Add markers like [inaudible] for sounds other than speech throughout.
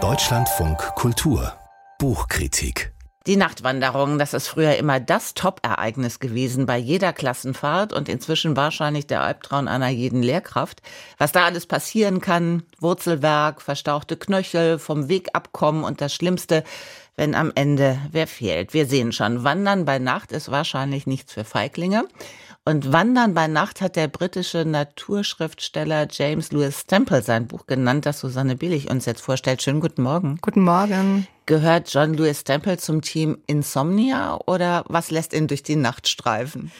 Deutschlandfunk Kultur Buchkritik die Nachtwanderung, das ist früher immer das Top-Ereignis gewesen bei jeder Klassenfahrt und inzwischen wahrscheinlich der Albtraum einer jeden Lehrkraft. Was da alles passieren kann, Wurzelwerk, verstauchte Knöchel, vom Weg abkommen und das Schlimmste, wenn am Ende wer fehlt. Wir sehen schon, Wandern bei Nacht ist wahrscheinlich nichts für Feiglinge. Und Wandern bei Nacht hat der britische Naturschriftsteller James Lewis Temple sein Buch genannt, das Susanne Billig uns jetzt vorstellt. Schönen guten Morgen. Guten Morgen. Gehört John Lewis Temple zum Team Insomnia oder was lässt ihn durch die Nacht streifen?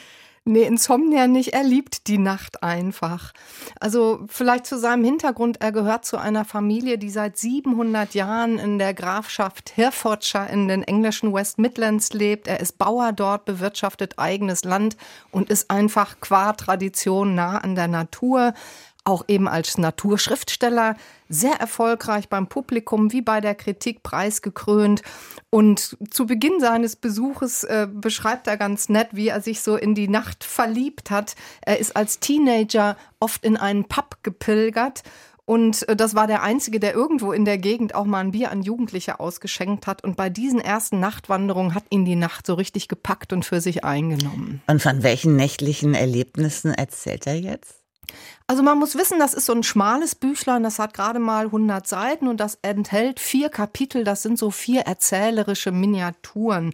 Nee, Insomnia nicht. Er liebt die Nacht einfach. Also vielleicht zu seinem Hintergrund. Er gehört zu einer Familie, die seit 700 Jahren in der Grafschaft Herefordshire in den englischen West Midlands lebt. Er ist Bauer dort, bewirtschaftet eigenes Land und ist einfach qua Tradition nah an der Natur auch eben als Naturschriftsteller sehr erfolgreich beim Publikum wie bei der Kritik preisgekrönt. Und zu Beginn seines Besuches äh, beschreibt er ganz nett, wie er sich so in die Nacht verliebt hat. Er ist als Teenager oft in einen Pub gepilgert und äh, das war der einzige, der irgendwo in der Gegend auch mal ein Bier an Jugendliche ausgeschenkt hat. Und bei diesen ersten Nachtwanderungen hat ihn die Nacht so richtig gepackt und für sich eingenommen. Und von welchen nächtlichen Erlebnissen erzählt er jetzt? Also man muss wissen, das ist so ein schmales Büchlein, das hat gerade mal 100 Seiten und das enthält vier Kapitel, das sind so vier erzählerische Miniaturen.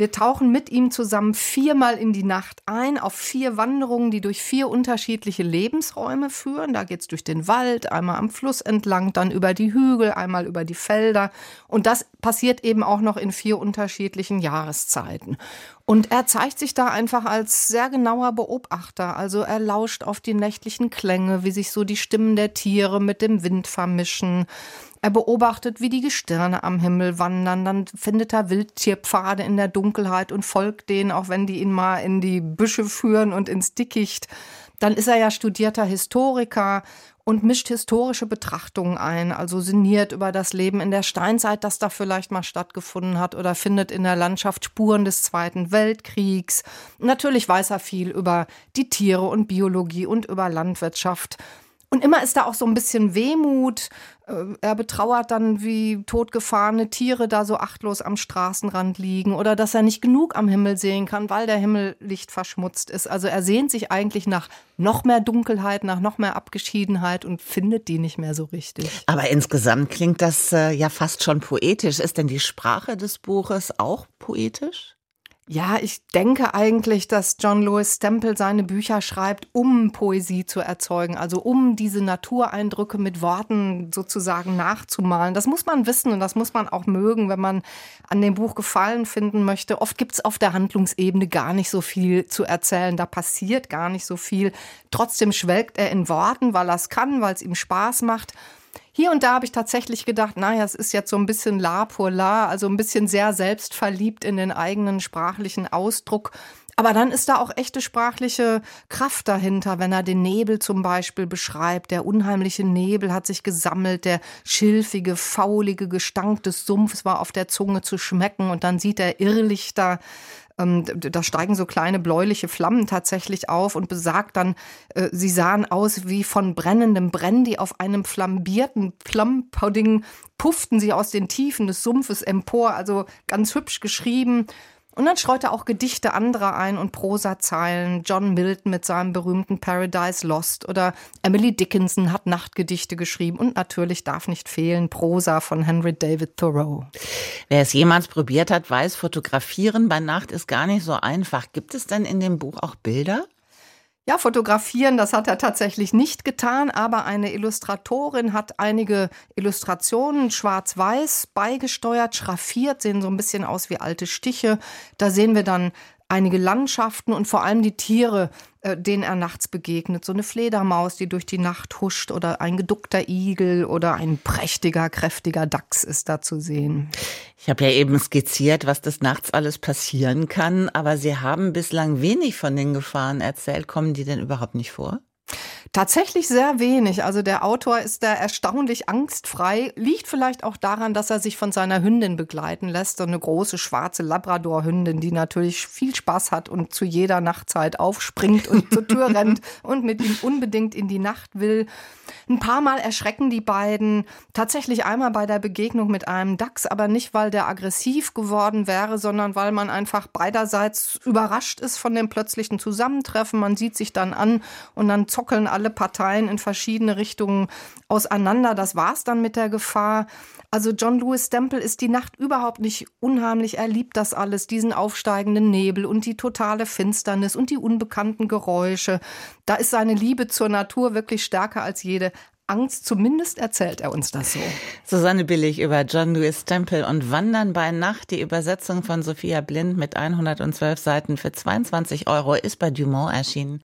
Wir tauchen mit ihm zusammen viermal in die Nacht ein, auf vier Wanderungen, die durch vier unterschiedliche Lebensräume führen. Da geht's durch den Wald, einmal am Fluss entlang, dann über die Hügel, einmal über die Felder. Und das passiert eben auch noch in vier unterschiedlichen Jahreszeiten. Und er zeigt sich da einfach als sehr genauer Beobachter. Also er lauscht auf die nächtlichen Klänge, wie sich so die Stimmen der Tiere mit dem Wind vermischen. Er beobachtet, wie die Gestirne am Himmel wandern, dann findet er Wildtierpfade in der Dunkelheit und folgt denen, auch wenn die ihn mal in die Büsche führen und ins Dickicht. Dann ist er ja studierter Historiker und mischt historische Betrachtungen ein, also sinniert über das Leben in der Steinzeit, das da vielleicht mal stattgefunden hat oder findet in der Landschaft Spuren des Zweiten Weltkriegs. Natürlich weiß er viel über die Tiere und Biologie und über Landwirtschaft. Und immer ist da auch so ein bisschen Wehmut. Äh, er betrauert dann, wie totgefahrene Tiere da so achtlos am Straßenrand liegen oder dass er nicht genug am Himmel sehen kann, weil der Himmel lichtverschmutzt ist. Also er sehnt sich eigentlich nach noch mehr Dunkelheit, nach noch mehr Abgeschiedenheit und findet die nicht mehr so richtig. Aber insgesamt klingt das äh, ja fast schon poetisch. Ist denn die Sprache des Buches auch poetisch? Ja, ich denke eigentlich, dass John Lewis Stempel seine Bücher schreibt, um Poesie zu erzeugen, also um diese Natureindrücke mit Worten sozusagen nachzumalen. Das muss man wissen und das muss man auch mögen, wenn man an dem Buch Gefallen finden möchte. Oft gibt es auf der Handlungsebene gar nicht so viel zu erzählen, da passiert gar nicht so viel. Trotzdem schwelgt er in Worten, weil er es kann, weil es ihm Spaß macht. Hier und da habe ich tatsächlich gedacht, naja, es ist jetzt so ein bisschen la pour la, also ein bisschen sehr selbstverliebt in den eigenen sprachlichen Ausdruck. Aber dann ist da auch echte sprachliche Kraft dahinter, wenn er den Nebel zum Beispiel beschreibt. Der unheimliche Nebel hat sich gesammelt, der schilfige, faulige Gestank des Sumpfs war auf der Zunge zu schmecken und dann sieht er Irrlichter ähm, da steigen so kleine bläuliche Flammen tatsächlich auf und besagt dann, äh, sie sahen aus wie von brennendem Brandy auf einem flambierten Plumpudding, pufften sie aus den Tiefen des Sumpfes empor, also ganz hübsch geschrieben. Und dann streut er auch Gedichte anderer ein und Prosazeilen. John Milton mit seinem berühmten Paradise Lost oder Emily Dickinson hat Nachtgedichte geschrieben und natürlich darf nicht fehlen Prosa von Henry David Thoreau. Wer es jemals probiert hat, weiß, fotografieren bei Nacht ist gar nicht so einfach. Gibt es denn in dem Buch auch Bilder? Ja, fotografieren, das hat er tatsächlich nicht getan, aber eine Illustratorin hat einige Illustrationen schwarz-weiß beigesteuert, schraffiert, sehen so ein bisschen aus wie alte Stiche. Da sehen wir dann einige Landschaften und vor allem die Tiere, äh, denen er nachts begegnet. So eine Fledermaus, die durch die Nacht huscht oder ein geduckter Igel oder ein prächtiger, kräftiger Dachs ist da zu sehen. Ich habe ja eben skizziert, was des Nachts alles passieren kann, aber Sie haben bislang wenig von den Gefahren erzählt. Kommen die denn überhaupt nicht vor? Tatsächlich sehr wenig. Also der Autor ist da erstaunlich angstfrei. Liegt vielleicht auch daran, dass er sich von seiner Hündin begleiten lässt. So eine große schwarze Labrador-Hündin, die natürlich viel Spaß hat und zu jeder Nachtzeit aufspringt und zur Tür [laughs] rennt und mit ihm unbedingt in die Nacht will. Ein paar Mal erschrecken die beiden. Tatsächlich einmal bei der Begegnung mit einem Dachs, aber nicht, weil der aggressiv geworden wäre, sondern weil man einfach beiderseits überrascht ist von dem plötzlichen Zusammentreffen. Man sieht sich dann an und dann zockeln alle alle Parteien in verschiedene Richtungen auseinander. Das war's dann mit der Gefahr. Also John Lewis Stempel ist die Nacht überhaupt nicht unheimlich. Er liebt das alles, diesen aufsteigenden Nebel und die totale Finsternis und die unbekannten Geräusche. Da ist seine Liebe zur Natur wirklich stärker als jede Angst. Zumindest erzählt er uns das so. Susanne Billig über John Lewis Stempel und Wandern bei Nacht. Die Übersetzung von Sophia Blind mit 112 Seiten für 22 Euro ist bei Dumont erschienen.